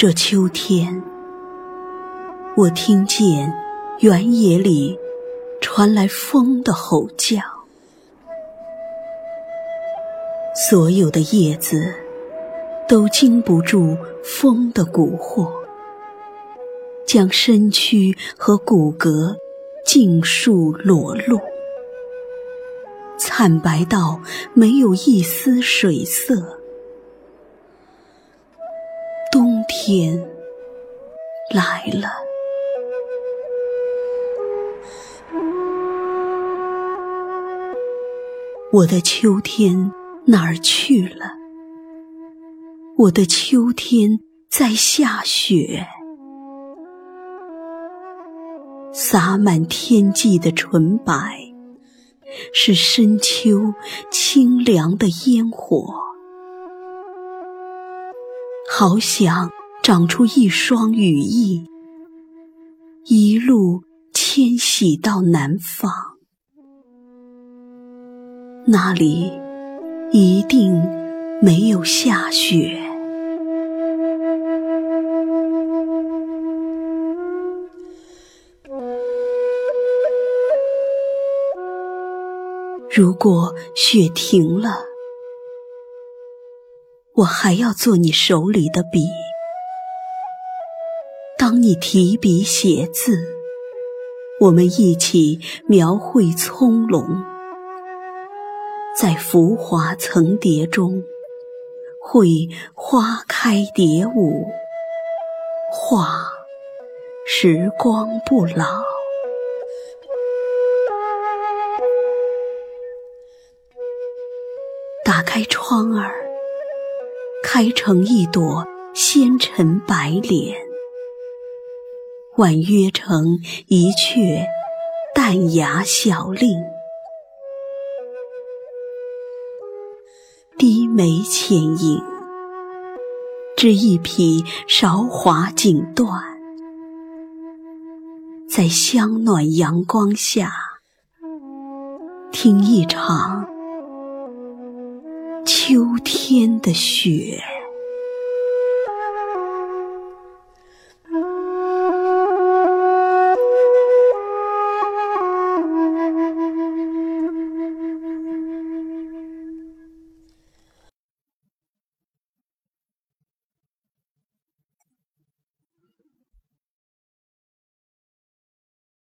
这秋天，我听见原野里传来风的吼叫，所有的叶子都经不住风的蛊惑，将身躯和骨骼尽数裸露，惨白到没有一丝水色。天来了，我的秋天哪儿去了？我的秋天在下雪，洒满天际的纯白，是深秋清凉的烟火。好想长出一双羽翼，一路迁徙到南方，那里一定没有下雪。如果雪停了。我还要做你手里的笔，当你提笔写字，我们一起描绘葱茏，在浮华层叠中，绘花开蝶舞，画时光不老。打开窗儿。开成一朵纤尘白莲，婉约成一阙淡雅小令，低眉浅吟，织一匹韶华锦缎，在香暖阳光下，听一场。秋天的雪。